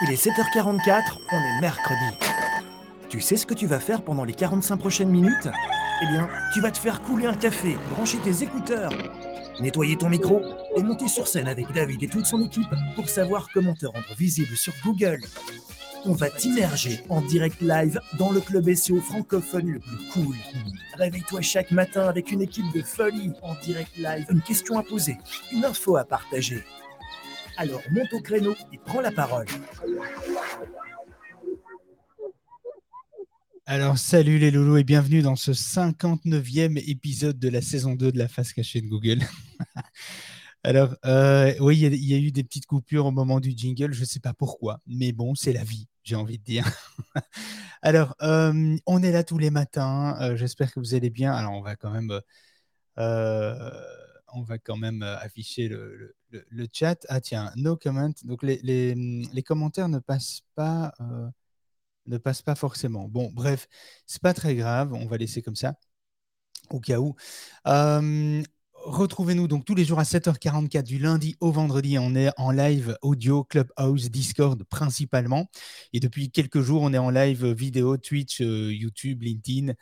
Il est 7h44, on est mercredi. Tu sais ce que tu vas faire pendant les 45 prochaines minutes? Eh bien, tu vas te faire couler un café, brancher tes écouteurs, nettoyer ton micro et monter sur scène avec David et toute son équipe pour savoir comment te rendre visible sur Google. On va t'immerger en direct live dans le club SEO francophone le plus cool. Réveille-toi chaque matin avec une équipe de folie en direct live, une question à poser, une info à partager. Alors monte au créneau et prends la parole. Alors, salut les loulous et bienvenue dans ce 59e épisode de la saison 2 de la face cachée de Google. Alors, euh, oui, il y, a eu des petites coupures au moment du jingle, je ne sais pas pourquoi, mais bon, c'est la vie, j'ai envie de dire. Alors, euh, on est là tous les matins, euh, j'espère que vous allez bien. Alors, on va quand même, on va quand même afficher le, chat. Ah tiens, no comment. Donc, les, commentaires ne passent pas, ne passent pas forcément. Bon, bref, c'est pas très grave, on va laisser comme ça au cas où. Retrouvez-nous donc tous les jours à 7h44 du lundi au vendredi. On est en live audio, Clubhouse, Discord principalement. Et depuis quelques jours, on est en live vidéo, Twitch, euh, YouTube, LinkedIn, euh,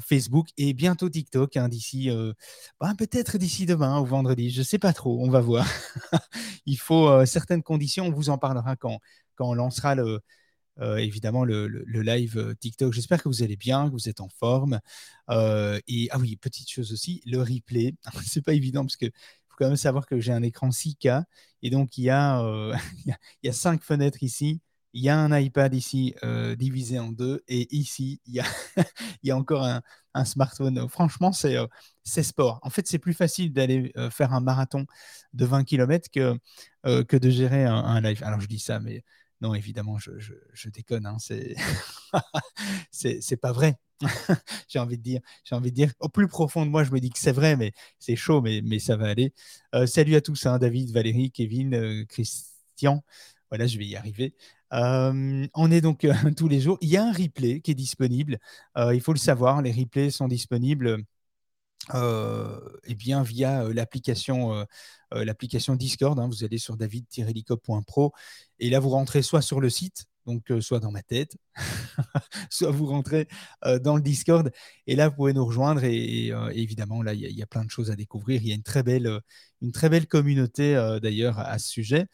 Facebook et bientôt TikTok. Hein, d'ici, euh, bah, peut-être d'ici demain ou vendredi. Je ne sais pas trop. On va voir. Il faut certaines conditions. On vous en parlera quand, quand on lancera le, euh, évidemment le, live euh, TikTok. J'espère que vous allez bien, que vous êtes en forme. Euh, et ah oui, petite chose aussi, le replay. c'est pas évident parce que faut quand même savoir que j'ai un écran 6K et donc il y a, il y a cinq fenêtres ici. Il y a un iPad ici divisé en deux et ici il y a, encore un, smartphone. Franchement, c'est c'est sport. En fait, c'est plus facile d'aller faire un marathon de 20 km que, que de gérer un, live. Alors je dis ça, mais non, évidemment, je, déconne. Hein, c'est pas vrai. j'ai envie de dire. J'ai envie de dire. Au plus profond de moi, je me dis que c'est vrai, mais c'est chaud, mais, mais ça va aller. Euh, salut à tous, hein, David, Valérie, Kevin, euh, Christian. Voilà, je vais y arriver. Euh, on est donc tous les jours. Il y a un replay qui est disponible. il faut le savoir, les replays sont disponibles euh, eh bien, via euh, l'application euh, l'application Discord. Hein. vous allez sur david-licop.pro et là, vous rentrez soit sur le site, donc soit dans ma tête, soit vous rentrez dans le Discord et là, vous pouvez nous rejoindre et, évidemment, là, il y, a plein de choses à découvrir. Il y a une très belle, communauté d'ailleurs à ce sujet.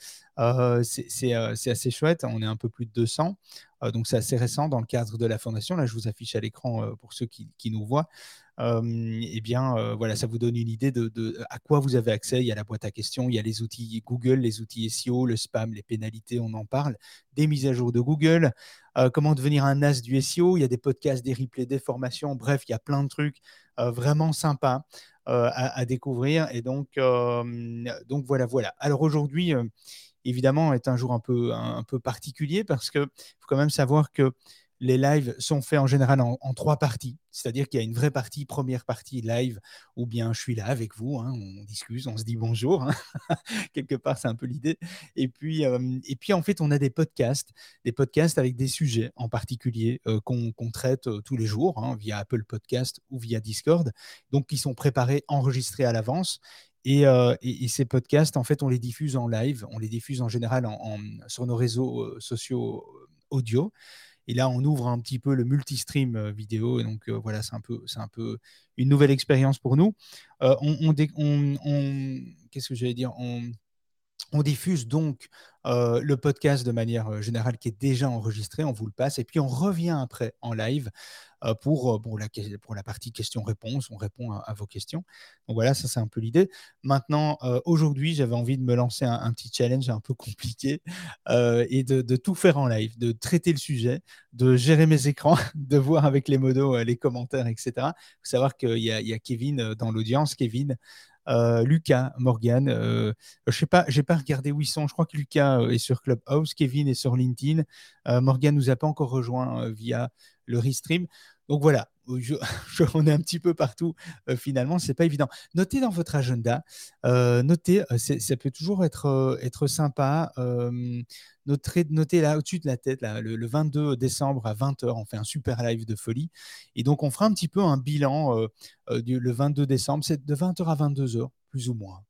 c'est assez chouette, on est un peu plus de 200. donc c'est assez récent dans le cadre de la fondation. Là, je vous affiche à l'écran pour ceux qui, nous voient eh bien, voilà, ça vous donne une idée de, à quoi vous avez accès. Il y a la boîte à questions, il y a les outils Google, les outils SEO, le spam, les pénalités, on en parle, des mises à jour de Google, comment devenir un as du SEO. Il y a des podcasts, des replays, des formations. Bref, il y a plein de trucs vraiment sympas à, découvrir. Et donc, donc voilà, voilà. Alors aujourd'hui, évidemment, est un jour un peu, un peu particulier parce qu'il faut quand même savoir que les lives sont faits en général en, trois parties. C'est-à-dire qu'il y a une vraie partie, première partie live, où bien je suis là avec vous, hein, on discute, on se dit bonjour. Hein. Quelque part, c'est un peu l'idée. Et puis, euh, et puis, en fait, on a des podcasts, des podcasts avec des sujets en particulier euh, qu'on traite euh, tous les jours hein, via Apple Podcast ou via Discord, donc qui sont préparés, enregistrés à l'avance. Et, ces podcasts, en fait, on les diffuse en live, on les diffuse en général sur nos réseaux sociaux audio. Et là, on ouvre un petit peu le multistream euh, vidéo. Et donc, euh, voilà, c'est un, peu, un peu une nouvelle expérience pour nous. Euh, on, Qu'est-ce que j'allais dire? On, diffuse donc le podcast de manière générale qui est déjà enregistré, on vous le passe, et puis on revient après en live pour, euh, pour, la, pour la partie questions-réponses. On répond à, vos questions. Donc voilà, ça c'est un peu l'idée. Maintenant, euh, aujourd'hui, j'avais envie de me lancer un, petit challenge un peu compliqué et de, tout faire en live, de traiter le sujet, de gérer mes écrans, de voir avec les modos les commentaires, etc. Il faut savoir qu'il y, y, a Kevin dans l'audience. Kevin, Lucas, Morgan. je sais pas, j'ai pas regardé où ils sont. Je crois que Lucas est sur Clubhouse, Kevin est sur LinkedIn. Morgan nous a pas encore rejoint via le restream. Donc voilà, on est un petit peu partout euh, finalement, c'est pas évident. Notez dans votre agenda, euh, notez, euh, ça peut toujours être, être sympa. Notez, là au-dessus de la tête, le, 22 décembre à 20h, on fait un super live de folie. Et donc on fera un petit peu un bilan le 22 décembre, c'est de 20h à 22h, plus ou moins.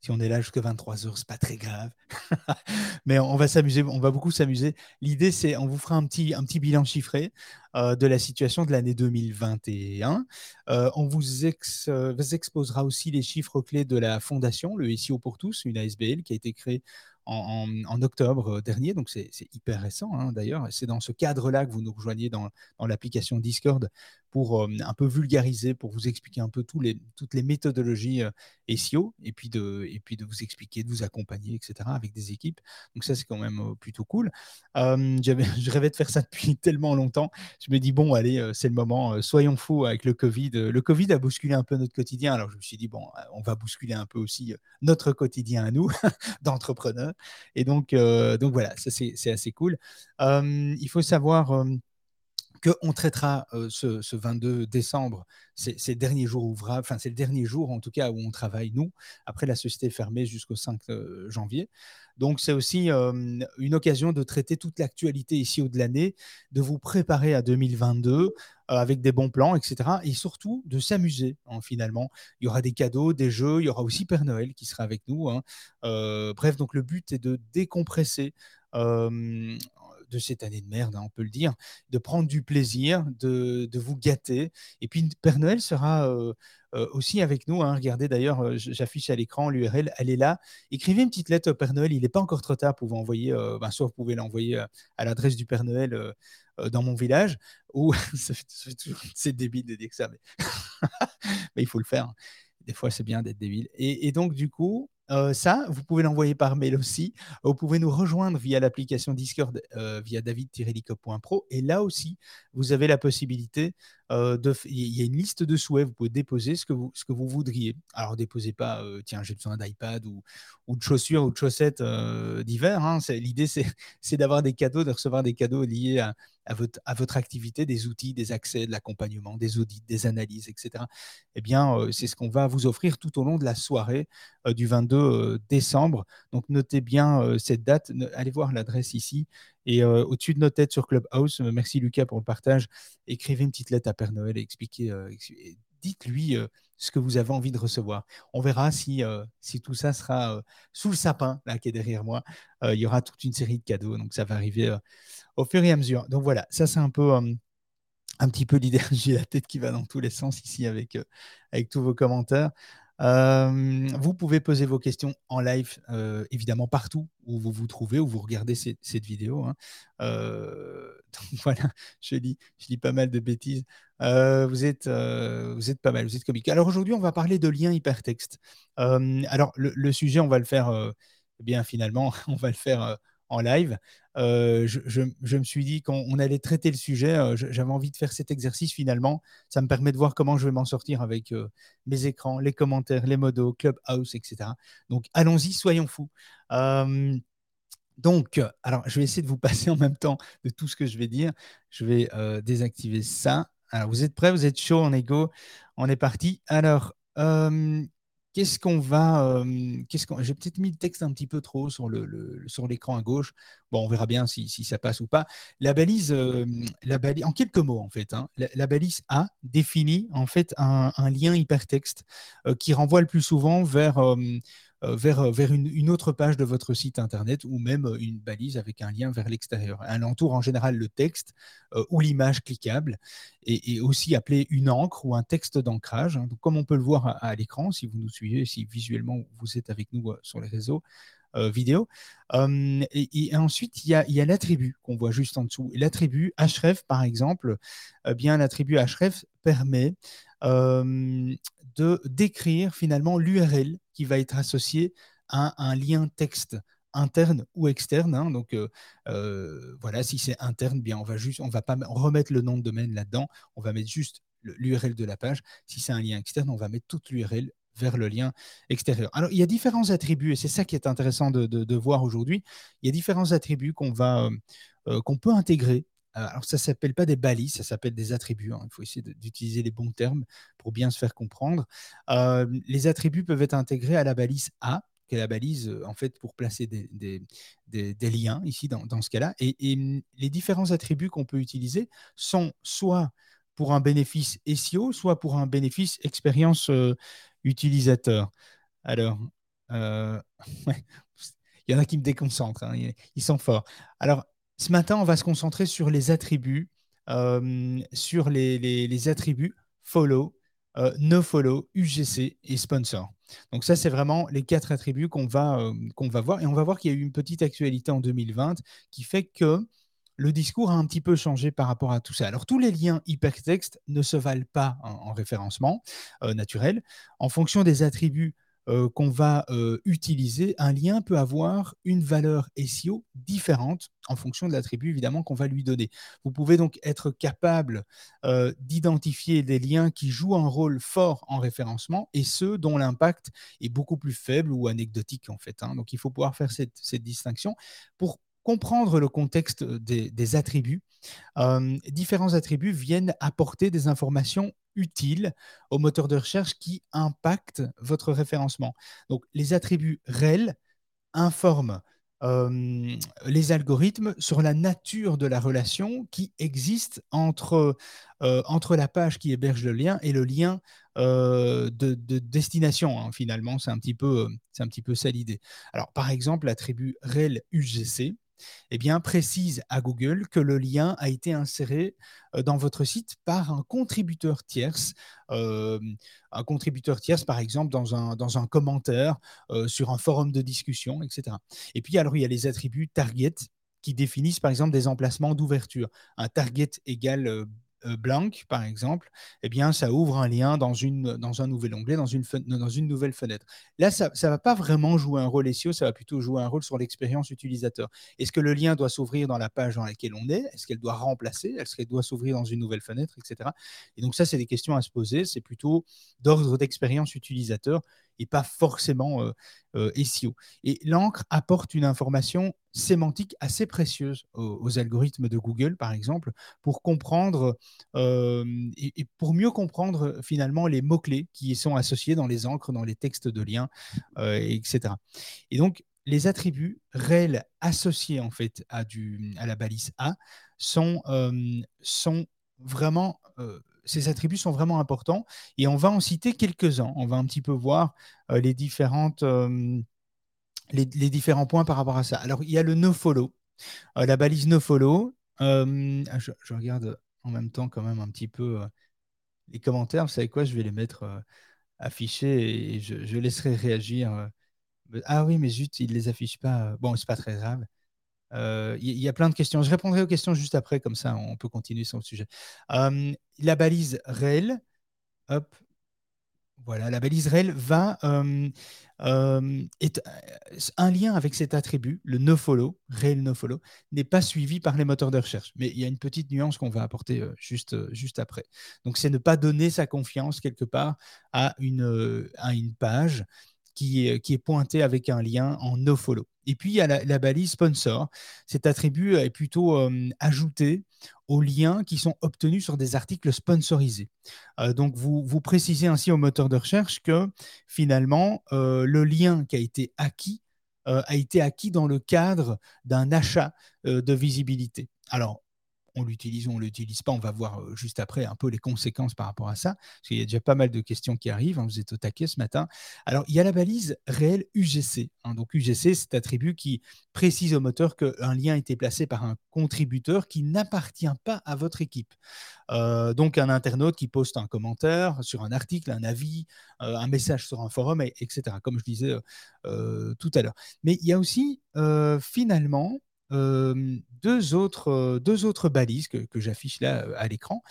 Si on est là jusqu'à 23 heures, c'est pas très grave. Mais on va s'amuser, on va beaucoup s'amuser. L'idée, c'est, on vous fera un petit, bilan chiffré euh, de la situation de l'année 2021. Euh, on vous, vous, exposera aussi les chiffres clés de la fondation, le SEO pour tous, une ASBL qui a été créée en, octobre dernier, donc c'est hyper récent hein, d'ailleurs. C'est dans ce cadre-là que vous nous rejoignez dans, l'application Discord pour euh, un peu vulgariser, pour vous expliquer un peu toutes les méthodologies euh, SEO et puis, de, et puis de vous expliquer, de vous accompagner, etc. avec des équipes. Donc ça, c'est quand même euh, plutôt cool. je rêvais de faire ça depuis tellement longtemps. Je me dis, bon, allez, c'est le moment, soyons fous avec le Covid. Le Covid a bousculé un peu notre quotidien. Alors je me suis dit, bon, on va bousculer un peu aussi notre quotidien à nous, d'entrepreneurs. Et donc, donc voilà, ça c'est assez cool. il faut savoir qu'on traitera ce, 22 décembre, c'est derniers jours ouvrables, enfin c'est le dernier jour en tout cas où on travaille nous. Après la société est fermée jusqu'au 5 janvier. Donc c'est aussi une occasion de traiter toute l'actualité ici au de l'année, de vous préparer à 2022 avec des bons plans, etc. Et surtout de s'amuser hein, finalement. Il y aura des cadeaux, des jeux, il y aura aussi Père Noël qui sera avec nous. Hein. bref, donc le but est de décompresser de cette année de merde, hein, on peut le dire, de prendre du plaisir, de, vous gâter. Et puis Père Noël sera euh, euh, aussi avec nous. Hein. Regardez d'ailleurs, euh, j'affiche à l'écran l'URL, elle est là. Écrivez une petite lettre au Père Noël, il n'est pas encore trop tard pour vous envoyer, ben, soit vous pouvez l'envoyer à l'adresse du Père Noël dans mon village, ou c'est débile de dire ça, mais, mais il faut le faire. Hein. Des fois, c'est bien d'être débile. et donc, du coup, euh, ça, vous pouvez l'envoyer par mail aussi. Vous pouvez nous rejoindre via l'application Discord euh, via david-lico.pro. Et là aussi, vous avez la possibilité euh, de. Il y a une liste de souhaits. Vous pouvez déposer ce que vous, ce que vous voudriez. Alors, déposez pas, tiens, j'ai besoin d'iPad ou, ou, de chaussures ou de chaussettes d'hiver. Hein. L'idée, c'est d'avoir des cadeaux, de recevoir des cadeaux liés à, à votre, à votre activité, des outils, des accès, de l'accompagnement, des audits, des analyses, etc. Eh bien, c'est ce qu'on va vous offrir tout au long de la soirée du 22 euh, décembre. Donc, notez bien cette date. Allez voir l'adresse ici. Et au-dessus de nos têtes sur Clubhouse, merci Lucas pour le partage. Écrivez une petite lettre à Père Noël et expliquez, dites-lui ce que vous avez envie de recevoir. On verra si, si tout ça sera sous le sapin, là, qui est derrière moi. il y aura toute une série de cadeaux, donc ça va arriver au fur et à mesure. Donc voilà, ça c'est un peu euh, un petit peu l'idée. J'ai la tête qui va dans tous les sens ici avec, euh, avec tous vos commentaires. Vous pouvez poser vos questions en live, évidemment partout où vous vous trouvez, où vous regardez cette, vidéo. Hein. donc voilà, je lis, je lis pas mal de bêtises. vous, êtes, vous êtes pas mal, vous êtes comique. Alors aujourd'hui, on va parler de liens hypertexte. alors le, sujet, on va le faire, eh bien finalement, on va le faire en live. Euh, je, me suis dit qu'on allait traiter le sujet, euh, j'avais envie de faire cet exercice finalement. Ça me permet de voir comment je vais m'en sortir avec euh, mes écrans, les commentaires, les modos, Clubhouse, etc. Donc allons-y, soyons fous. donc, alors je vais essayer de vous passer en même temps de tout ce que je vais dire. Je vais désactiver ça. Alors, vous êtes prêts? Vous êtes chaud On est go? On est parti? Alors, Qu'est-ce qu'on va. qu'est-ce qu'on, j'ai peut-être mis le texte un petit peu trop sur, le, sur l'écran à gauche. Bon, on verra bien si, ça passe ou pas. La balise, balise en quelques mots, en fait, hein, la, balise A définit en fait un, lien hypertexte qui renvoie le plus souvent vers euh, vers, euh, vers une, autre page de votre site internet ou même euh, une balise avec un lien vers l'extérieur. Elle entoure en général le texte ou l'image cliquable et, aussi appelé une encre ou un texte d'ancrage. Hein. comme on peut le voir à, l'écran, si vous nous suivez, si visuellement vous êtes avec nous sur les réseaux. vidéo. et, ensuite, il y a, l'attribut qu'on voit juste en dessous. L'attribut href, par exemple, bien l'attribut href permet de décrire finalement l'URL qui va être associé à un lien texte interne ou externe. Hein. donc euh, euh, voilà, si c'est interne, bien on va juste, on va pas remettre le nom de domaine là-dedans, on va mettre juste l'URL de la page. Si c'est un lien externe, on va mettre toute l'URL vers le lien extérieur. Alors, il y a différents attributs, et c'est ça qui est intéressant de, voir aujourd'hui. Il y a différents attributs qu'on va, euh, qu'on peut intégrer alors, ça ne s'appelle pas des balises, ça s'appelle des attributs. Hein. Il faut essayer d'utiliser les bons termes pour bien se faire comprendre. Euh, les attributs peuvent être intégrés à la balise A, qui est la balise euh, en fait pour placer des, liens ici dans, ce cas-là. Et, les différents attributs qu'on peut utiliser sont soit pour un bénéfice SEO, soit pour un bénéfice expérience utilisateur. Alors, il y en a qui me déconcentrent, hein, ils sont forts. Alors, ce matin, on va se concentrer sur les attributs, attributs follow, no follow, UGC et sponsor. Donc ça, c'est vraiment les quatre attributs qu'on va, qu'on va voir. Et on va voir qu'il y a eu une petite actualité en 2020 qui fait que le discours a un petit peu changé par rapport à tout ça. Alors, tous les liens hypertextes ne se valent pas en, référencement euh, naturel. En fonction des attributs euh, qu'on va euh, utiliser, un lien peut avoir une valeur SEO différente en fonction de l'attribut évidemment qu'on va lui donner. Vous pouvez donc être capable d'identifier des liens qui jouent un rôle fort en référencement et ceux dont l'impact est beaucoup plus faible ou anecdotique en fait. Hein. Donc il faut pouvoir faire cette, distinction pour comprendre le contexte des, attributs. Euh, différents attributs viennent apporter des informations utiles au moteur de recherche qui impactent votre référencement. Donc, les attributs REL informent euh, les algorithmes sur la nature de la relation qui existe entre, euh, entre la page qui héberge le lien et le lien de, destination. Hein, finalement, c'est un, petit peu, un petit peu ça l'idée. Alors, par exemple, l'attribut rel UGC, eh bien, précise à Google que le lien a été inséré euh, dans votre site par un contributeur tierce, euh, un contributeur tierce, par exemple, dans un, dans un commentaire euh, sur un forum de discussion, etc. Et puis, alors, il y a les attributs target qui définissent, par exemple, des emplacements d'ouverture. Un target égale blank, par exemple, eh bien, ça ouvre un lien dans, une, dans un nouvel onglet, dans une, dans une nouvelle fenêtre. Là, ça ne va pas vraiment jouer un rôle SEO, ça va plutôt jouer un rôle sur l'expérience utilisateur. Est-ce que le lien doit s'ouvrir dans la page dans laquelle on est? Est-ce qu'elle doit remplacer? Est-ce qu'elle doit s'ouvrir dans une nouvelle fenêtre, etc. Et donc ça, c'est des questions à se poser. C'est plutôt d'ordre d'expérience utilisateur et pas forcément euh, euh, SEO. Et l'encre apporte une information sémantique assez précieuse aux, algorithmes de Google, par exemple, pour comprendre euh, et, pour mieux comprendre finalement les mots-clés qui sont associés dans les encres, dans les textes de liens, etc. Et donc, les attributs réels associés en fait à, du, à la balise A sont, sont vraiment ces attributs sont vraiment importants et on va en citer quelques-uns. On va un petit peu voir euh, les, différentes, euh, les, différents points par rapport à ça. Alors, il y a le nofollow, euh, la balise nofollow. Ah, je, je, regarde en même temps quand même un petit peu les commentaires. Vous savez quoi Je vais les mettre affichés et je, laisserai réagir. Ah oui, mais zut, il ne les affiche pas. Bon, c'est pas très grave. Il euh, y, a plein de questions. Je répondrai aux questions juste après, comme ça on peut continuer sur le sujet. Euh, la balise rel, hop, voilà, la balise rel va euh, est un lien avec cet attribut, le nofollow, rel nofollow, n'est pas suivi par les moteurs de recherche. Mais il y a une petite nuance qu'on va apporter juste, juste après. Donc c'est ne pas donner sa confiance quelque part à une, à une page qui est, pointée avec un lien en nofollow. Et puis, il y a la, balise sponsor. Cet attribut est plutôt euh, ajouté aux liens qui sont obtenus sur des articles sponsorisés. Euh, donc, vous, vous précisez ainsi au moteur de recherche que finalement, euh, le lien qui a été acquis a été acquis dans le cadre d'un achat de visibilité. Alors, on l'utilise ou on ne l'utilise pas. On va voir euh, juste après un peu les conséquences par rapport à ça, parce qu'il y a déjà pas mal de questions qui arrivent. Hein, vous êtes au taquet ce matin. Alors, il y a la balise réelle UGC. Hein. donc, UGC, c'est attribut qui précise au moteur qu'un lien a été placé par un contributeur qui n'appartient pas à votre équipe. Euh, donc, un internaute qui poste un commentaire sur un article, un avis, euh, un message sur un forum, etc., comme je disais tout à l'heure. Mais il y a aussi, finalement, deux, autres, deux autres balises que, j'affiche là à l'écran.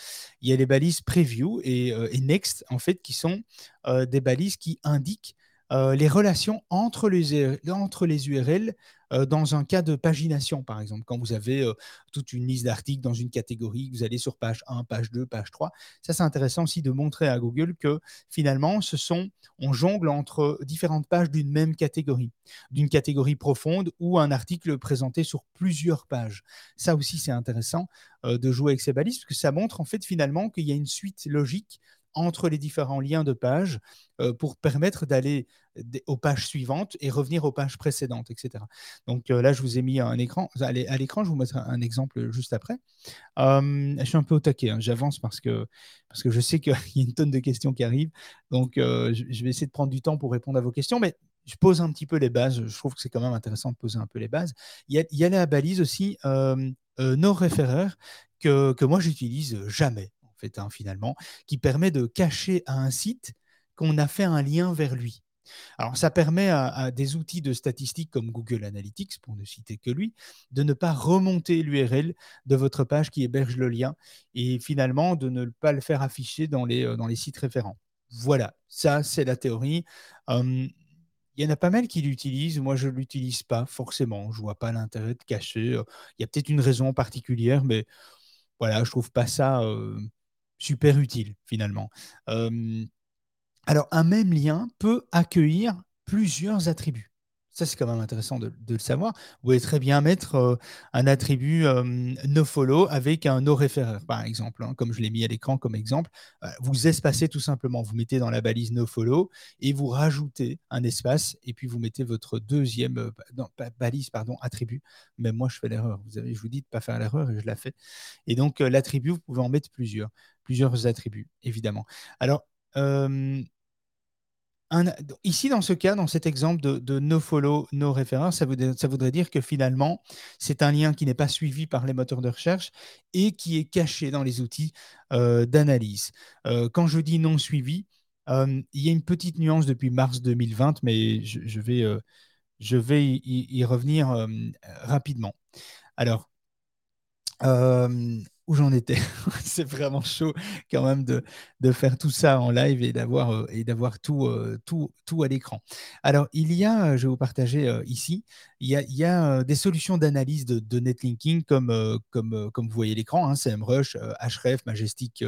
Il y a les balises Preview et, Next, en fait, qui sont des balises qui indiquent les relations entre les, entre les URL dans un cas de pagination, par exemple, quand vous avez euh, toute une liste d'articles dans une catégorie, vous allez sur page 1, page 2, page 3. Ça, c'est intéressant aussi de montrer à Google que finalement, ce sont, on jongle entre différentes pages d'une même catégorie, d'une catégorie profonde ou un article présenté sur plusieurs pages. Ça aussi, c'est intéressant euh, de jouer avec ces balises parce que ça montre en fait finalement qu'il y a une suite logique entre les différents liens de pages euh, pour permettre d'aller aux pages suivantes et revenir aux pages précédentes, etc. Donc euh, là, je vous ai mis un écran. À l'écran, je vous mettrai un exemple juste après. Euh, je suis un peu au taquet, hein. j'avance parce que, parce que je sais qu'il y a une tonne de questions qui arrivent. Donc je, vais essayer de prendre du temps pour répondre à vos questions. Mais je pose un petit peu les bases. Je trouve que c'est quand même intéressant de poser un peu les bases. Il y a, la balise aussi euh, euh no referrer que, que moi j'utilise jamais en fait hein, finalement, qui permet de cacher à un site qu'on a fait un lien vers lui. Alors, ça permet à, des outils de statistiques comme Google Analytics, pour ne citer que lui, de ne pas remonter l'URL de votre page qui héberge le lien et finalement de ne pas le faire afficher dans les, euh, sites référents. Voilà, ça c'est la théorie. il y en a pas mal qui l'utilisent. Moi, je ne l'utilise pas forcément. Je ne vois pas l'intérêt de cacher. Il y a peut-être une raison particulière, mais voilà, je ne trouve pas ça super utile finalement. Alors, un même lien peut accueillir plusieurs attributs. Ça, c'est quand même intéressant de, le savoir. Vous pouvez très bien mettre euh, un attribut euh, nofollow avec un noreferrer, par exemple, hein, comme je l'ai mis à l'écran comme exemple. Euh, vous espacez tout simplement. Vous mettez dans la balise nofollow et vous rajoutez un espace et puis vous mettez votre deuxième balise, pardon, attribut. Même moi, je fais l'erreur. Vous avez, je vous dis de ne pas faire l'erreur et je la fais. Et donc, l'attribut, vous pouvez en mettre plusieurs, plusieurs attributs, évidemment. Alors, ici, dans ce cas, dans cet exemple de, no follow, no référence, ça, voudrait, dire que finalement, c'est un lien qui n'est pas suivi par les moteurs de recherche et qui est caché dans les outils euh, d'analyse. Euh, quand je dis non suivi, euh, il y a une petite nuance depuis mars 2020, mais je, vais, je vais y revenir rapidement. Alors, où j'en étais. c'est vraiment chaud quand même de, de, faire tout ça en live et d'avoir euh, et d'avoir tout, euh, tout, tout à l'écran. Alors, il y a, je vais vous partager euh, ici, il y a, il y a des solutions d'analyse de, de, netlinking comme, comme, comme vous voyez l'écran, hein, CMrush, Href, Majestic,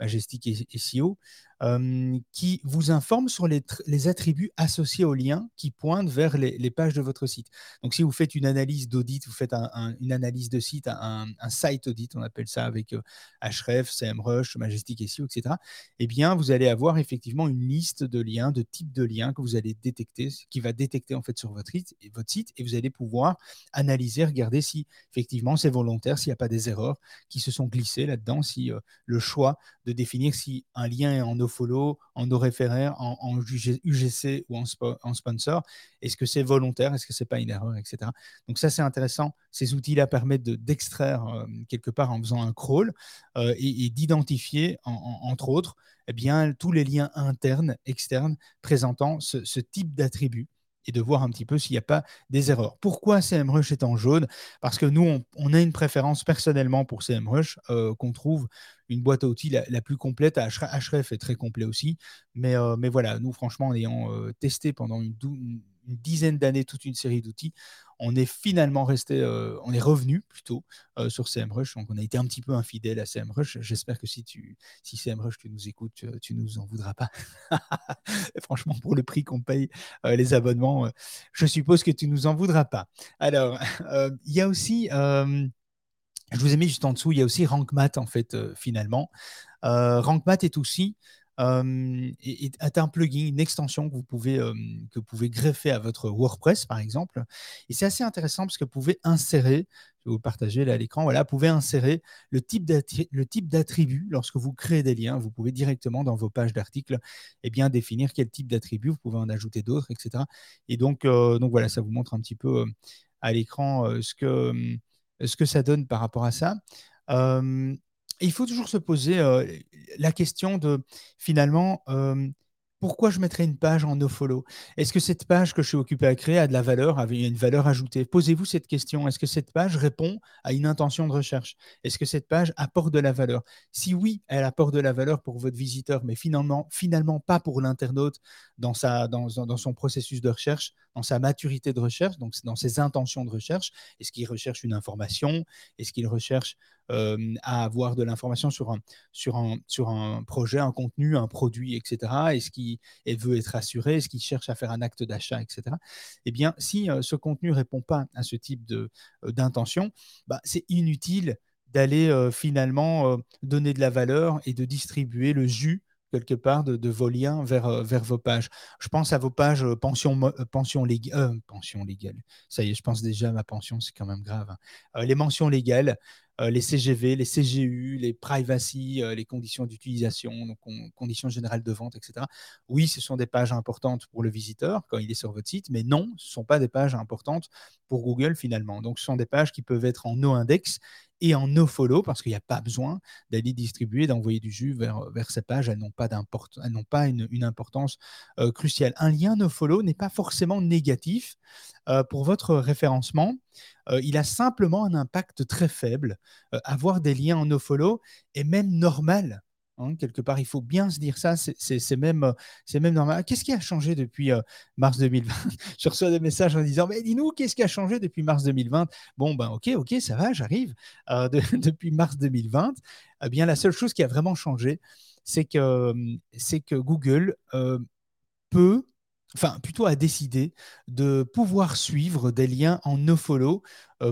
Majestic et SEO. Euh, qui vous informe sur les, attributs associés aux liens qui pointent vers les, pages de votre site. Donc, si vous faites une analyse d'audit, vous faites une analyse de site, un, site audit, on appelle ça avec euh, Href, CMrush, Majestic SEO, etc., eh bien, vous allez avoir effectivement une liste de liens, de types de liens que vous allez détecter, qui va détecter en fait sur votre site, et vous allez pouvoir analyser, regarder si effectivement c'est volontaire, s'il n'y a pas des erreurs qui se sont glissées là-dedans, si euh, le choix de définir si un lien est en follow, en no en, en, UGC ou en, sponsor. Est-ce que c'est volontaire? Est-ce que c'est pas une erreur, etc. Donc ça, c'est intéressant. Ces outils-là permettent d'extraire euh, quelque part en faisant un crawl euh, et, d'identifier, entre autres, eh bien, tous les liens internes, externes présentant ce, type d'attribut et de voir un petit peu s'il n'y a pas des erreurs. Pourquoi CMrush est en jaune? Parce que nous, on, a une préférence personnellement pour CMrush euh, qu'on trouve une boîte à outils la, plus complète. Href est très complet aussi. Mais, euh, mais voilà, nous, franchement, en ayant euh, testé pendant une, dizaine d'années toute une série d'outils, on est finalement resté, euh, on est revenu plutôt sur CMrush. Donc, on a été un petit peu infidèle à CMrush. J'espère que si, tu, si CMrush, tu nous écoutes, tu, tu nous en voudras pas. franchement, pour le prix qu'on paye les abonnements, je suppose que tu nous en voudras pas. Alors, il y a aussi je vous ai mis juste en dessous, il y a aussi RankMath en fait, euh, finalement. Euh, RankMath est aussi euh, un plugin, une extension que vous, pouvez, que vous pouvez greffer à votre WordPress, par exemple. Et c'est assez intéressant parce que vous pouvez insérer, je vais vous partager là à l'écran, voilà, vous pouvez insérer le type d'attribut lorsque vous créez des liens. Vous pouvez directement dans vos pages d'articles eh définir quel type d'attribut, vous pouvez en ajouter d'autres, etc. Et donc, donc voilà, ça vous montre un petit peu à l'écran ce que ce que ça donne par rapport à ça. Il faut toujours se poser la question de finalement pourquoi je mettrais une page en nofollow Est-ce que cette page que je suis occupé à créer a de la valeur, a une valeur ajoutée? Posez-vous cette question. Est-ce que cette page répond à une intention de recherche? Est-ce que cette page apporte de la valeur? Si oui, elle apporte de la valeur pour votre visiteur, mais finalement, pas pour l'internaute dans, dans son processus de recherche, dans sa maturité de recherche, donc dans ses intentions de recherche. Est-ce qu'il recherche une information? Est-ce qu'il recherche euh, à avoir de l'information sur un, sur, un, sur un projet, un contenu, un produit, etc. Est-ce qu'il veut être assuré Est-ce qu'il cherche à faire un acte d'achat, etc. Eh bien, si euh, ce contenu ne répond pas à ce type euh, d'intention, bah, c'est inutile d'aller finalement donner de la valeur et de distribuer le jus quelque part de, vos liens vers, euh, vers vos pages. Je pense à vos pages euh, pension, pension, légale, pension légale. Ça y est, je pense déjà à ma pension, c'est quand même grave. Hein. les mentions légales, les CGV, les CGU, les privacy, les conditions d'utilisation, donc conditions générales de vente, etc. Oui, ce sont des pages importantes pour le visiteur quand il est sur votre site, mais non, ce ne sont pas des pages importantes pour Google finalement. Donc, ce sont des pages qui peuvent être en no-index et en no-follow parce qu'il n'y a pas besoin d'aller distribuer, d'envoyer du jus vers, vers ces pages. Elles n'ont pas, elles n'ont pas une, une importance euh, cruciale. Un lien no-follow n'est pas forcément négatif euh, pour votre référencement. Euh, il a simplement un impact très faible. avoir des liens en no-follow est même normal Hein, quelque part, il faut bien se dire ça, c'est même, normal. Qu'est-ce qui a changé depuis euh, mars 2020 Je reçois des messages en disant, mais dis-nous, qu'est-ce qui a changé depuis mars 2020 Bon, ben ok, ok, ça va, j'arrive. Euh, depuis mars 2020, eh bien, la seule chose qui a vraiment changé, c'est que, Google euh, peut plutôt a décidé de pouvoir suivre des liens en nofollow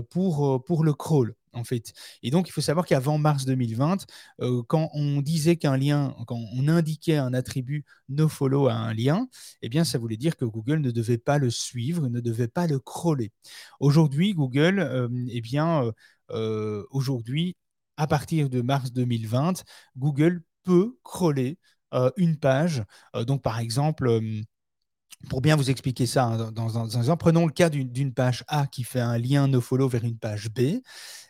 pour le crawl en fait. Et donc, il faut savoir qu'avant mars 2020, euh, quand on disait qu'un lien, quand on indiquait un attribut nofollow à un lien, eh bien, ça voulait dire que Google ne devait pas le suivre, ne devait pas le crawler. Aujourd'hui, Google, euh, eh bien, euh, aujourd'hui, à partir de mars 2020, Google peut crawler une page. donc, par exemple, pour bien vous expliquer ça, hein, dans, un prenons le cas d'une page A qui fait un lien nofollow vers une page B.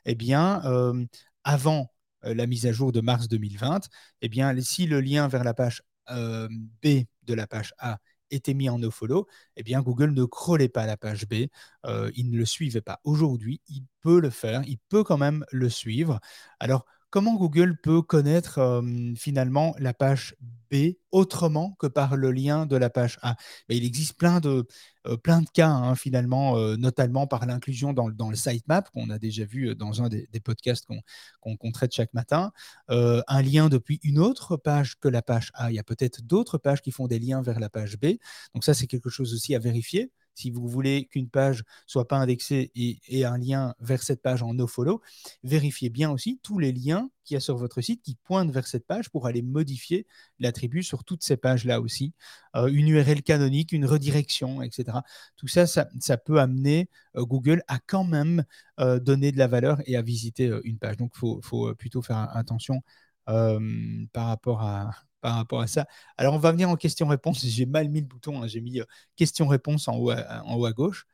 Eh bien, euh, avant euh, la mise à jour de mars 2020, eh bien, si le lien vers la page euh, B de la page A était mis en nofollow, eh bien, Google ne crawlait pas la page B, il ne le suivait pas. Aujourd'hui, il peut le faire, il peut quand même le suivre. Alors, comment Google peut connaître finalement la page B autrement que par le lien de la page A? Mais Il existe plein de, de cas hein, finalement, notamment par l'inclusion dans, dans, le sitemap qu'on a déjà vu dans un des, podcasts qu'on traite chaque matin, un lien depuis une autre page que la page A. Il y a peut-être d'autres pages qui font des liens vers la page B. Donc ça, c'est quelque chose aussi à vérifier si vous voulez qu'une page soit pas indexée et, un lien vers cette page en nofollow, vérifiez bien aussi tous les liens qu'il y a sur votre site qui pointent vers cette page pour aller modifier l'attribut sur toutes ces pages-là aussi. Euh, une URL canonique, une redirection, etc. Tout ça, ça, peut amener euh, Google à quand même euh, donner de la valeur et à visiter une page. Donc, il faut, plutôt faire attention par rapport à, par rapport à ça. Alors, on va venir en question-réponse. J'ai mal mis le bouton. Hein. J'ai mis euh, haut à, en haut à gauche.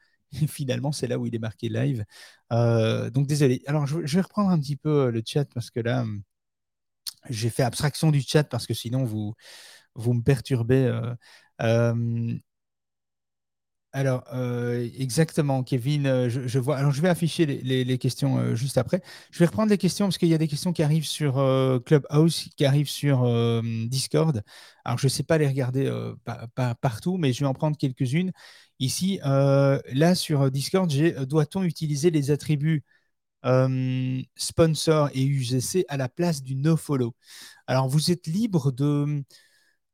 Finalement, c'est là où il est marqué live. Euh, donc, désolé. Alors, je, vais reprendre un petit peu euh, le chat parce que là, hum, j'ai fait abstraction du chat parce que sinon, vous me perturbez. Alors, euh, exactement, Kevin, euh, je, vois. Alors, je vais afficher les, questions euh, juste après. Je vais reprendre les questions parce qu'il y a des questions qui arrivent sur Clubhouse, qui arrivent sur Discord. Alors, je ne sais pas les regarder partout, mais je vais en prendre quelques-unes. Ici, là, sur Discord, j'ai doit-on utiliser les attributs sponsor et UGC à la place du nofollow Alors, vous êtes libre de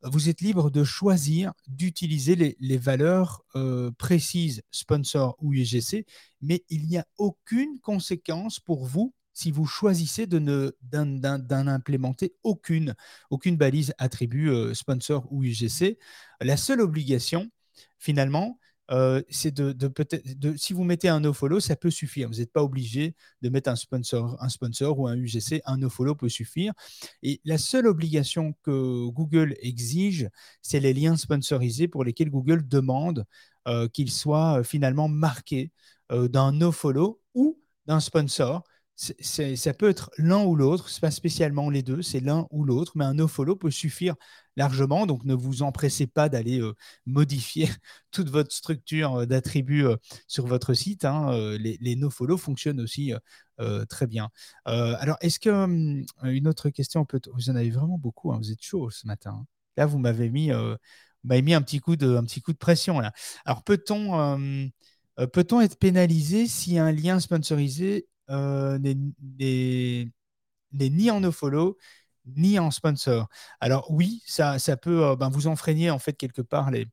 vous êtes libre de choisir d'utiliser les, valeurs euh, précises sponsor ou UGC, mais il n'y a aucune conséquence pour vous si vous choisissez de ne d'en implémenter aucune, aucune balise attribut euh, sponsor ou UGC. La seule obligation, finalement, euh, c'est de, peut-être, si vous mettez un nofollow, ça peut suffire. Vous n'êtes pas obligé de mettre un sponsor, un sponsor ou un UGC. Un nofollow peut suffire. Et la seule obligation que Google exige, c'est les liens sponsorisés pour lesquels Google demande euh, qu'ils soient euh, finalement marqués d'un nofollow ou d'un sponsor ça peut être l'un ou l'autre, ce n'est pas spécialement les deux, c'est l'un ou l'autre, mais un nofollow peut suffire largement, donc ne vous empressez pas d'aller euh, modifier toute votre structure euh, d'attributs euh, sur votre site. Hein, les, les nofollow fonctionnent aussi très bien. alors, est-ce que hum, une autre question Vous en avez vraiment beaucoup, hein, vous êtes chaud ce matin. Hein. Là, vous m'avez mis, mis un, petit coup de, un petit coup de pression. Là. Alors, peut-on hum, peut-on être pénalisé si un lien sponsorisé euh, n'est ni en nofollow ni en sponsor. Alors oui, ça, peut euh, ben, vous enfreigner en fait quelque part les,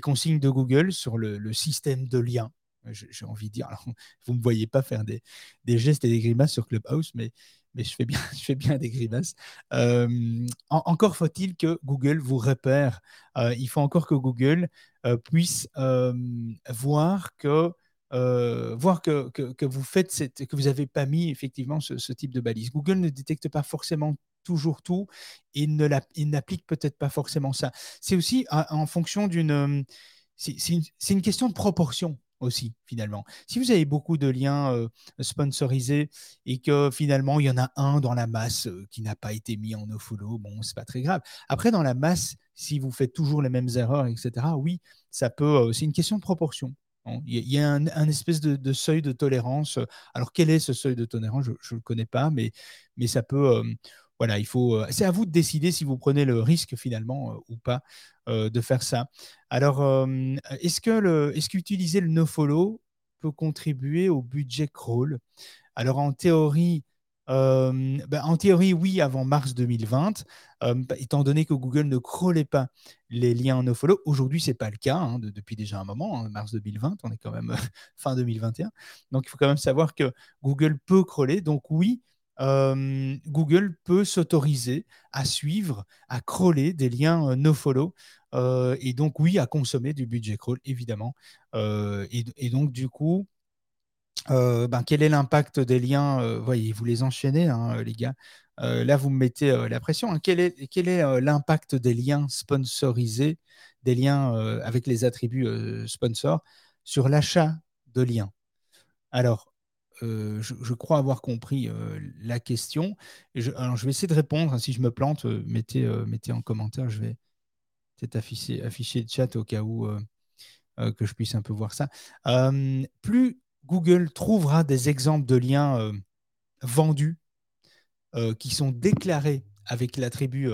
consignes de Google sur le, système de lien. J'ai envie de dire, vous ne me voyez pas faire des, des, gestes et des grimaces sur Clubhouse, mais, mais je fais bien, je fais bien des grimaces. encore faut-il que Google vous repère. il faut encore que Google puisse voir que voir que, que, vous faites que vous n'avez pas mis effectivement ce, type de balise. Google ne détecte pas forcément toujours tout et n'applique peut-être pas forcément ça. C'est aussi en fonction d'une... C'est une, question de proportion aussi, finalement. Si vous avez beaucoup de liens euh, sponsorisés et que finalement, il y en a un dans la masse euh, qui n'a pas été mis en nofollow, bon, c'est pas très grave. Après, dans la masse, si vous faites toujours les mêmes erreurs, etc., oui, ça peut. Euh, c'est une question de proportion. Il y a un, espèce de, seuil de tolérance. Alors, quel est ce seuil de tolérance? Je ne le connais pas, mais, mais ça peut. voilà, il faut. c'est à vous de décider si vous prenez le risque finalement ou pas de faire ça. Alors, est-ce que le, est-ce qu'utiliser le nofollow peut contribuer au budget crawl? Alors, en théorie, ben, en théorie, oui, avant mars 2020, bah, étant donné que Google ne crawlait pas les liens en nofollow. Aujourd'hui, ce n'est pas le cas hein, depuis déjà un moment, hein, mars 2020, on est quand même fin 2021. Donc, il faut quand même savoir que Google peut crawler. Donc, oui, Google peut s'autoriser à suivre, à crawler des liens nofollow euh, et donc, oui, à consommer du budget crawl, évidemment. Euh, et, donc, du coup, euh, ben, quel est l'impact des liens Voyez, vous les enchaînez, hein, les gars. là, vous me mettez la pression. Hein. Quel est, l'impact des liens sponsorisés, des liens avec les attributs sponsors sur l'achat de liens? Alors, je, crois avoir compris la question. je, alors, je vais essayer de répondre. Hein. si je me plante, mettez, mettez en commentaire. Je vais, peut-être afficher, afficher le chat au cas où euh, euh, que je puisse un peu voir ça. Euh, plus Google trouvera des exemples de liens vendus qui sont déclarés avec l'attribut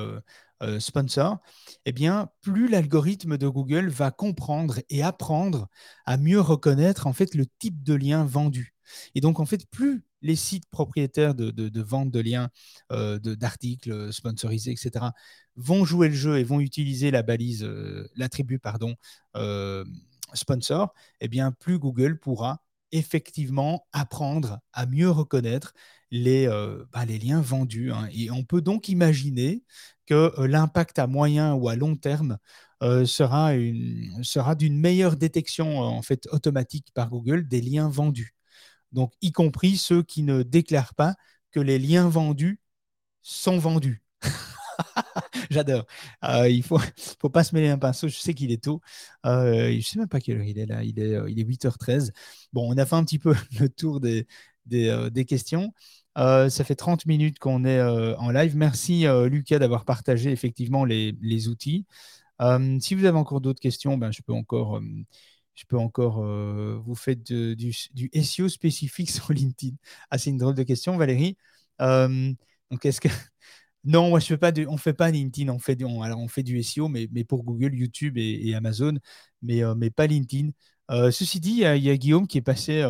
sponsor, eh bien, plus l'algorithme de Google va comprendre et apprendre à mieux reconnaître en fait le type de lien vendu. Et donc, en fait, plus les sites propriétaires de, vente de liens, euh, d'articles sponsorisés, etc., vont jouer le jeu et vont utiliser la balise, euh, l'attribut, euh, sponsor, eh bien, plus Google pourra effectivement apprendre à mieux reconnaître les, bah, les liens vendus. Hein. Et on peut donc imaginer que l'impact à moyen ou à long terme sera, sera d'une meilleure détection en fait automatique par Google des liens vendus donc y compris ceux qui ne déclarent pas que les liens vendus sont vendus. J'adore. Euh, il ne faut, faut pas se mêler un pinceau. Je sais qu'il est tôt. Euh, je ne sais même pas quelle heure il est là. Il est, euh, il est 8h13. Bon, on a fait un petit peu le tour des, des, questions. ça fait 30 minutes qu'on est en live. Merci Lucas d'avoir partagé effectivement les, les outils. si vous avez encore d'autres questions, ben, je peux encore je peux encore vous faire du, du, SEO spécifique sur LinkedIn Ah, c'est une drôle de question, Valérie. Donc, est-ce que. Non, moi, je on ne fait pas LinkedIn, on fait, du, alors on fait du SEO, mais, pour Google, YouTube et, Amazon, mais, euh, mais pas LinkedIn. ceci dit, il y, a Guillaume qui est passé,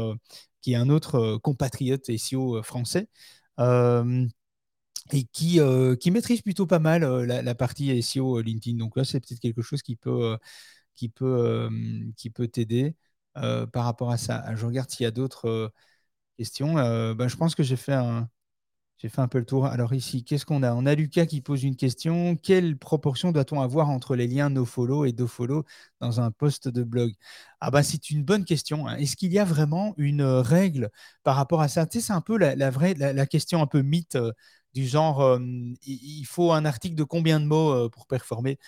qui est un autre compatriote SEO français, et qui, maîtrise plutôt pas mal la, partie SEO LinkedIn. Donc là, c'est peut-être quelque chose qui peut t'aider par rapport à ça. Je regarde s'il y a d'autres questions. Ben, je pense que j'ai fait un, j'ai fait un peu le tour. Alors ici, qu'est-ce qu'on a? On a Lucas qui pose une question. Quelle proportion doit-on avoir entre les liens nofollow et dofollow dans un post de blog? Ah bah c'est une bonne question. Hein. Est-ce qu'il y a vraiment une règle par rapport à ça? Tu sais, c'est un peu la, vraie, la, question un peu mythe du genre, il faut un article de combien de mots pour performer?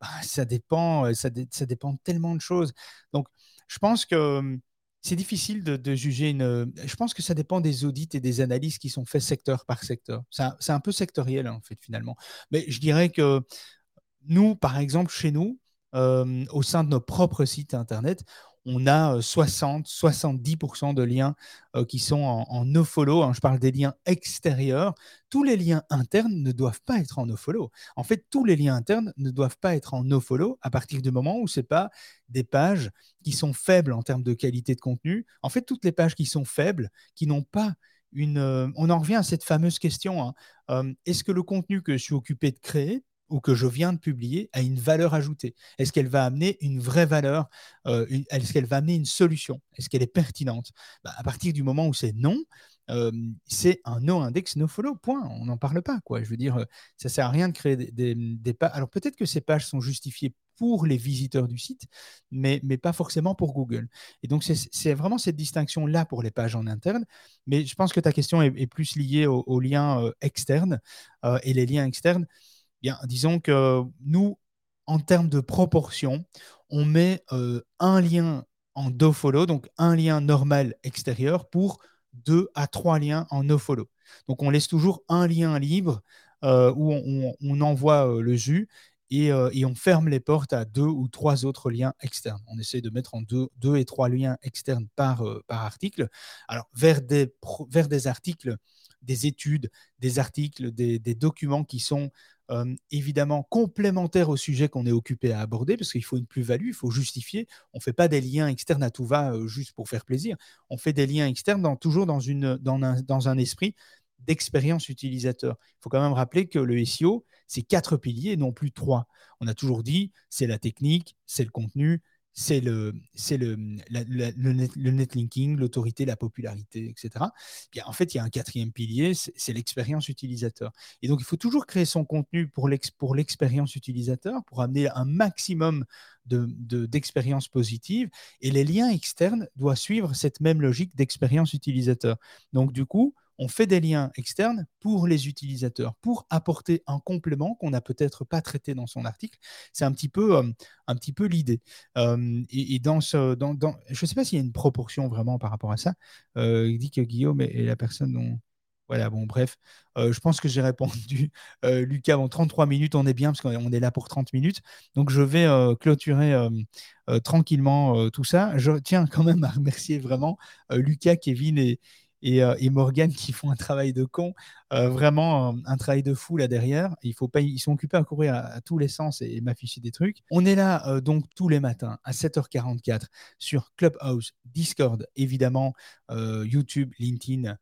Bah, ça dépend, ça, ça, dépend tellement de choses. Donc, je pense que c'est difficile de, juger une. Je pense que ça dépend des audits et des analyses qui sont faits secteur par secteur. C'est un, peu sectoriel, en fait, finalement. Mais je dirais que nous, par exemple, chez nous, au sein de nos propres sites Internet, on a 60-70% euh, de liens euh, qui sont en, nofollow. Hein. je parle des liens extérieurs. Tous les liens internes ne doivent pas être en nofollow. En fait, tous les liens internes ne doivent pas être en nofollow à partir du moment où ce n'est pas des pages qui sont faibles en termes de qualité de contenu. En fait, toutes les pages qui sont faibles, qui n'ont pas une... Euh, on en revient à cette fameuse question. Hein. Est-ce que le contenu que je suis occupé de créer ou que je viens de publier a une valeur ajoutée? Est-ce qu'elle va amener une vraie valeur euh, Est-ce qu'elle va amener une solution? Est-ce qu'elle est pertinente? Bah, À partir du moment où c'est non, c'est un no-index, no-follow, point. On n'en parle pas. Quoi. Je veux dire, ça sert à rien de créer des, pages. Alors peut-être que ces pages sont justifiées pour les visiteurs du site, mais, mais pas forcément pour Google. Et donc, c'est vraiment cette distinction-là pour les pages en interne. Mais je pense que ta question est, plus liée aux, liens euh, externes. Euh, et les liens externes, disons que nous, en termes de proportion, on met euh, un lien en do-follow, donc un lien normal extérieur pour deux à trois liens en no-follow. Donc, on laisse toujours un lien libre où on, envoie le jus euh, et, on ferme les portes à deux ou trois autres liens externes. On essaie de mettre en deux, deux et trois liens externes par, euh, par article. Alors, vers des, vers des articles, des études, des articles, des, documents qui sont évidemment complémentaires au sujet qu'on est occupé à aborder, parce qu'il faut une plus-value, il faut justifier. On ne fait pas des liens externes à tout va juste pour faire plaisir. On fait des liens externes toujours dans, un, dans un esprit d'expérience utilisateur. Il faut quand même rappeler que le SEO, c'est quatre piliers non plus trois. On a toujours dit, c'est la technique, c'est le contenu, c'est le, c'est le, le, netlinking, l'autorité, la popularité, etc. en fait, il y a un quatrième pilier, c'est, l'expérience utilisateur. Et donc, il faut toujours créer son contenu pour, pour l'expérience utilisateur, pour amener un maximum de, positive. Et les liens externes doivent suivre cette même logique d'expérience utilisateur. Donc, du coup, on fait des liens externes pour les utilisateurs, pour apporter un complément qu'on n'a peut-être pas traité dans son article. C'est un petit peu, euh, l'idée. Euh, et, dans ce, je ne sais pas s'il y a une proportion vraiment par rapport à ça. Euh, il dit que Guillaume est, la personne dont... Voilà, bon, bref, je pense que j'ai répondu. Lucas, en 33 minutes, on est bien parce qu'on est là pour 30 minutes. Donc, je vais clôturer tranquillement tout ça. Je tiens quand même à remercier vraiment Lucas, Kevin et, euh, et, Morgan qui font un travail de con, euh, vraiment euh, un travail de fou là derrière. Ils sont occupés à courir à, tous les sens et, m'afficher des trucs. On est là donc tous les matins à 7h44 sur Clubhouse, Discord, évidemment, YouTube, LinkedIn,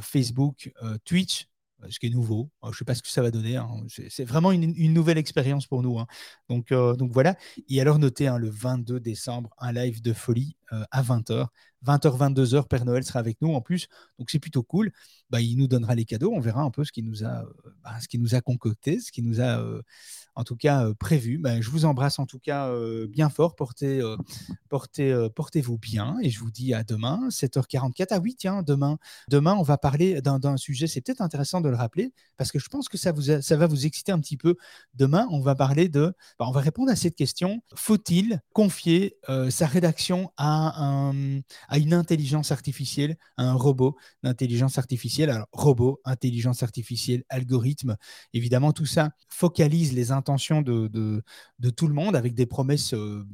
Facebook, Twitch ce qui est nouveau. Je ne sais pas ce que ça va donner. Hein. C'est vraiment une, nouvelle expérience pour nous. Hein. Donc, donc voilà. Et alors, notez hein, le 22 décembre, un live de folie à 20h. 20h, 22h, Père Noël sera avec nous en plus. Donc c'est plutôt cool. Bah, il nous donnera les cadeaux. On verra un peu ce qu'il nous a, euh, bah, nous a concocté, ce qui nous a euh, en tout cas euh, prévu. Bah, je vous embrasse en tout cas bien fort. Portez, portez, portez-vous bien et je vous dis à demain, 7h44. Ah oui, tiens, demain, demain on va parler d'un, sujet. C'est peut-être intéressant de le rappeler parce que je pense que ça, vous ça va vous exciter un petit peu. Demain, on va parler de, on va répondre à cette question. Faut-il confier sa rédaction à un à une intelligence artificielle, à un robot d'intelligence artificielle? Alors, robot, intelligence artificielle, algorithme, évidemment, tout ça focalise les intentions de, de, tout le monde avec des promesses. Euh,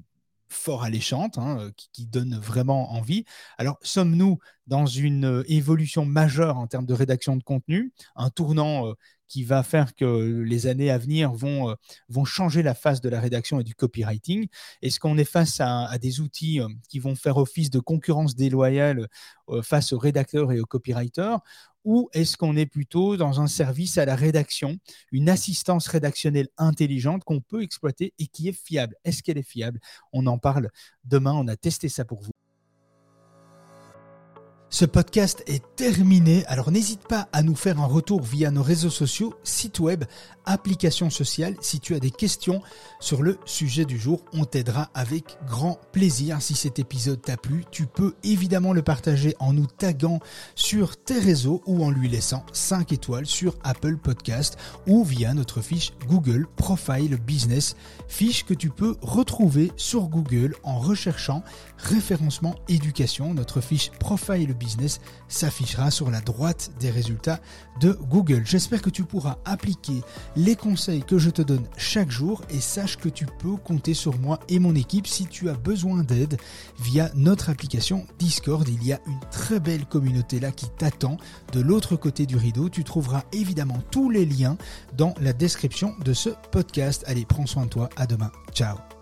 fort alléchantes, hein, euh, qui, donnent vraiment envie. Alors, sommes-nous dans une euh, évolution majeure en termes de rédaction de contenu, un tournant qui va faire que les années à venir vont, euh, vont changer la face de la rédaction et du copywriting. Est-ce qu'on est face à, des outils euh, qui vont faire office de concurrence déloyale euh, face aux rédacteurs et aux copywriters ou est-ce qu'on est plutôt dans un service à la rédaction, une assistance rédactionnelle intelligente qu'on peut exploiter et qui est fiable? Est-ce qu'elle est fiable? On en parle demain, on a testé ça pour vous. Ce podcast est terminé, alors n'hésite pas à nous faire un retour via nos réseaux sociaux, site web, applications sociales. Si tu as des questions sur le sujet du jour, on t'aidera avec grand plaisir. Si cet épisode t'a plu, tu peux évidemment le partager en nous taguant sur tes réseaux ou en lui laissant 5 étoiles sur Apple Podcast ou via notre fiche Google Profile Business, fiche que tu peux retrouver sur Google en recherchant référencement éducation. Notre fiche Profile Business s'affichera sur la droite des résultats de Google. J'espère que tu pourras appliquer les conseils que je te donne chaque jour et sache que tu peux compter sur moi et mon équipe si tu as besoin d'aide via notre application Discord. Il y a une très belle communauté là qui t'attend de l'autre côté du rideau. Tu trouveras évidemment tous les liens dans la description de ce podcast. Allez, prends soin de toi. À demain. Ciao.